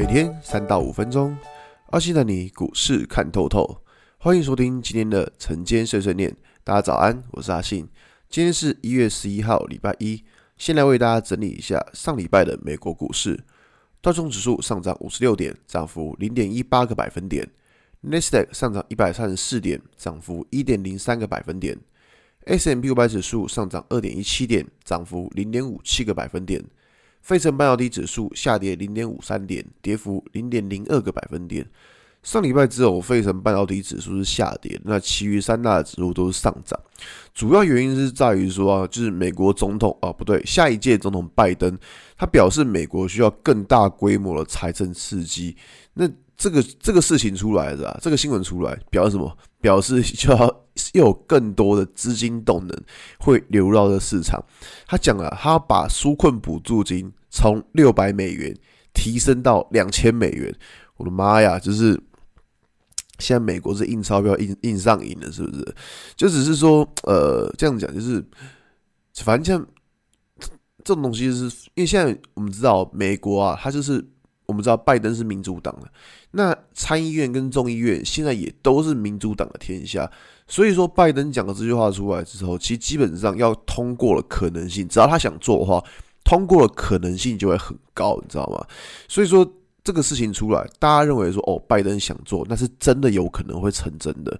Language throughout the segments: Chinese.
每天三到五分钟，阿信带你股市看透透。欢迎收听今天的晨间碎碎念。大家早安，我是阿信。今天是一月十一号，礼拜一。先来为大家整理一下上礼拜的美国股市。道琼指数上涨五十六点，涨幅零点一八个百分点。纳斯达克上涨一百三十四点，涨幅一点零三个百分点。；S M P 五百指数上涨二点一七点，涨幅零点五七个百分点。费城半导体指数下跌零点五三点，跌幅零点零二个百分点。上礼拜之后，费城半导体指数是下跌，那其余三大指数都是上涨。主要原因是在于说啊，就是美国总统啊，不对，下一届总统拜登，他表示美国需要更大规模的财政刺激。那这个这个事情出来了啊，这个新闻出来表示什么？表示就要又有更多的资金动能会流入到市场。他讲了，他把纾困补助金从六百美元提升到两千美元。我的妈呀，就是。现在美国是印钞票印印上瘾了，是不是？就只是说，呃，这样讲就是，反正像这种东西，就是因为现在我们知道美国啊，它就是我们知道拜登是民主党的，那参议院跟众议院现在也都是民主党的天下，所以说拜登讲了这句话出来之后，其实基本上要通过的可能性，只要他想做的话，通过的可能性就会很高，你知道吗？所以说。这个事情出来，大家认为说哦，拜登想做，那是真的有可能会成真的。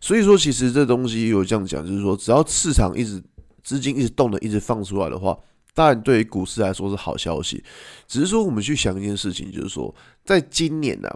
所以说，其实这东西有这样讲，就是说，只要市场一直资金一直动的，一直放出来的话，当然对于股市来说是好消息。只是说，我们去想一件事情，就是说，在今年呢、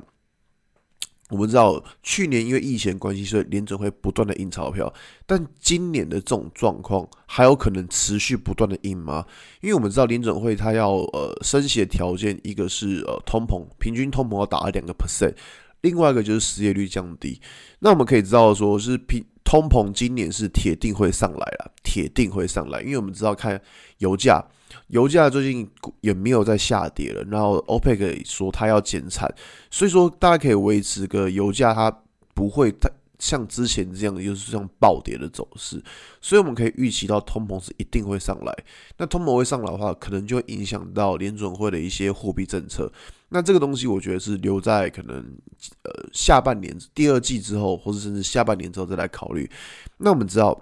我们知道，去年因为疫情关系，所以联准会不断的印钞票。但今年的这种状况还有可能持续不断的印吗？因为我们知道联准会它要呃升息的条件，一个是呃通膨，平均通膨要达到两个 percent，另外一个就是失业率降低。那我们可以知道说，是平通膨今年是铁定会上来了，铁定会上来，因为我们知道看油价。油价最近也没有再下跌了，然后 OPEC 说它要减产，所以说大家可以维持个油价它不会太像之前这样，就是这样暴跌的走势，所以我们可以预期到通膨是一定会上来。那通膨会上来的话，可能就会影响到联准会的一些货币政策。那这个东西我觉得是留在可能呃下半年第二季之后，或者甚至下半年之后再来考虑。那我们知道。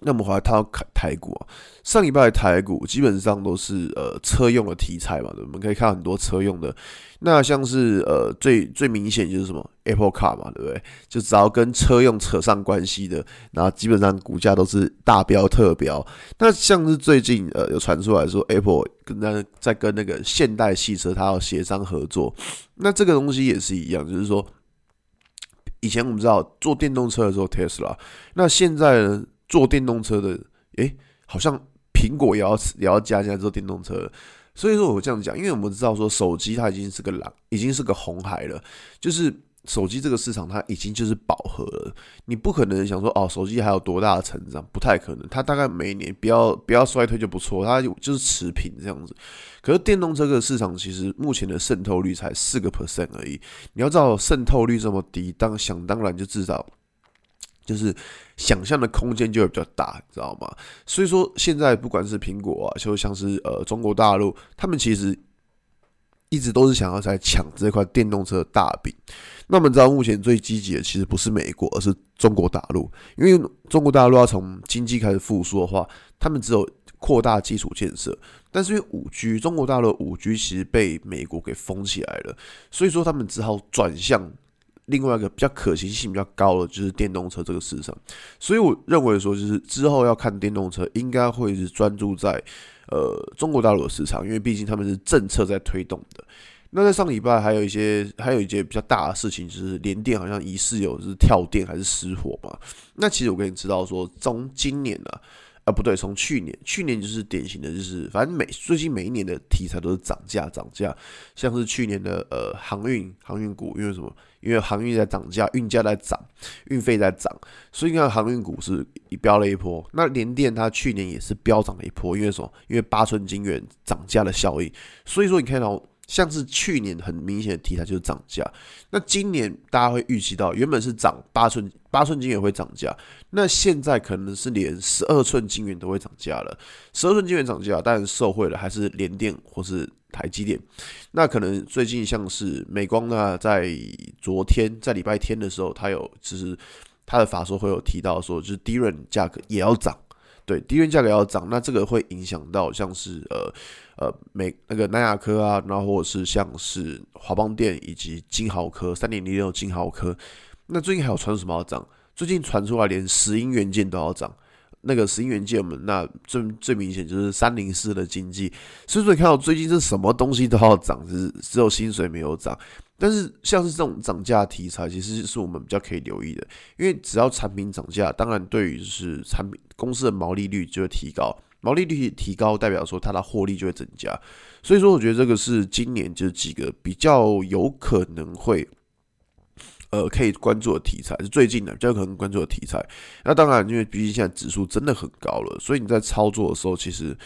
那我们回来看到台股啊，上礼拜台股基本上都是呃车用的题材嘛，我们可以看很多车用的，那像是呃最最明显就是什么 Apple Car 嘛，对不对？就只要跟车用扯上关系的，然后基本上股价都是大飙特飙。那像是最近呃有传出来说 Apple 跟那在跟那个现代汽车它要协商合作，那这个东西也是一样，就是说以前我们知道做电动车的时候 Tesla，那现在呢？做电动车的，诶，好像苹果也要也要加进来做电动车。所以说我这样讲，因为我们知道说手机它已经是个狼，已经是个红海了，就是手机这个市场它已经就是饱和了。你不可能想说哦，手机还有多大的成长，不太可能。它大概每一年不要不要衰退就不错，它就是持平这样子。可是电动车这个市场其实目前的渗透率才四个 percent 而已。你要知道渗透率这么低，当想当然就至少。就是想象的空间就会比较大，你知道吗？所以说现在不管是苹果啊，就像是呃中国大陆，他们其实一直都是想要在抢这块电动车的大饼。那我们知道目前最积极的其实不是美国，而是中国大陆。因为中国大陆要从经济开始复苏的话，他们只有扩大基础建设。但是因为五 G，中国大陆五 G 其实被美国给封起来了，所以说他们只好转向。另外一个比较可行性比较高的就是电动车这个市场，所以我认为说，就是之后要看电动车，应该会是专注在呃中国大陆的市场，因为毕竟他们是政策在推动的。那在上礼拜还有一些还有一件比较大的事情，就是联电好像疑似有是跳电还是失火嘛。那其实我跟你知道说，从今年呢、啊不对，从去年，去年就是典型的就是，反正每最近每一年的题材都是涨价涨价，像是去年的呃航运航运股，因为什么？因为航运在涨价，运价在涨，运费在涨，所以你看航运股是一飙了一波。那联电它去年也是飙涨了一波，因为什么？因为八寸晶圆涨价的效应。所以说你看到像是去年很明显的题材就是涨价，那今年大家会预期到原本是涨八寸八寸晶圆会涨价，那现在可能是连十二寸晶圆都会涨价了。十二寸晶圆涨价，当然受惠了还是联电或是台积电。那可能最近像是美光呢，在昨天在礼拜天的时候，它有就是它的法说会有提到说，就是 DRAM 价格也要涨。对，低元价格要涨，那这个会影响到像是呃呃美那个南亚科啊，然后或者是像是华邦电以及金豪科三点零六金豪科。那最近还有传什么要涨？最近传出来连石英元件都要涨。那个石英元件，我们那最最明显就是三零四的经济。所以说你看到最近是什么东西都要涨，只只有薪水没有涨。但是像是这种涨价题材，其实是我们比较可以留意的，因为只要产品涨价，当然对于是产品公司的毛利率就会提高，毛利率提高代表说它的获利就会增加，所以说我觉得这个是今年就是几个比较有可能会，呃，可以关注的题材是最近的比较可能关注的题材。那当然，因为毕竟现在指数真的很高了，所以你在操作的时候其实。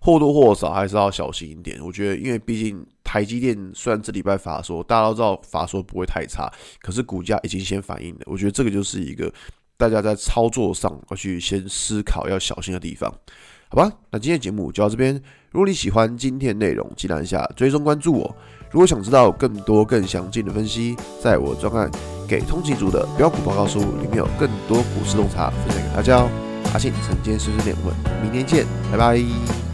或多或少还是要小心一点。我觉得，因为毕竟台积电虽然这礼拜法说，大家都知道法说不会太差，可是股价已经先反应了。我觉得这个就是一个大家在操作上要去先思考要小心的地方，好吧？那今天节目就到这边。如果你喜欢今天内容，记得按下追踪关注我。如果想知道更多更详尽的分析，在我专案给通勤族的标股报告书里面有更多股市洞察分享给大家哦。阿信晨间碎碎念，我们明天见，拜拜。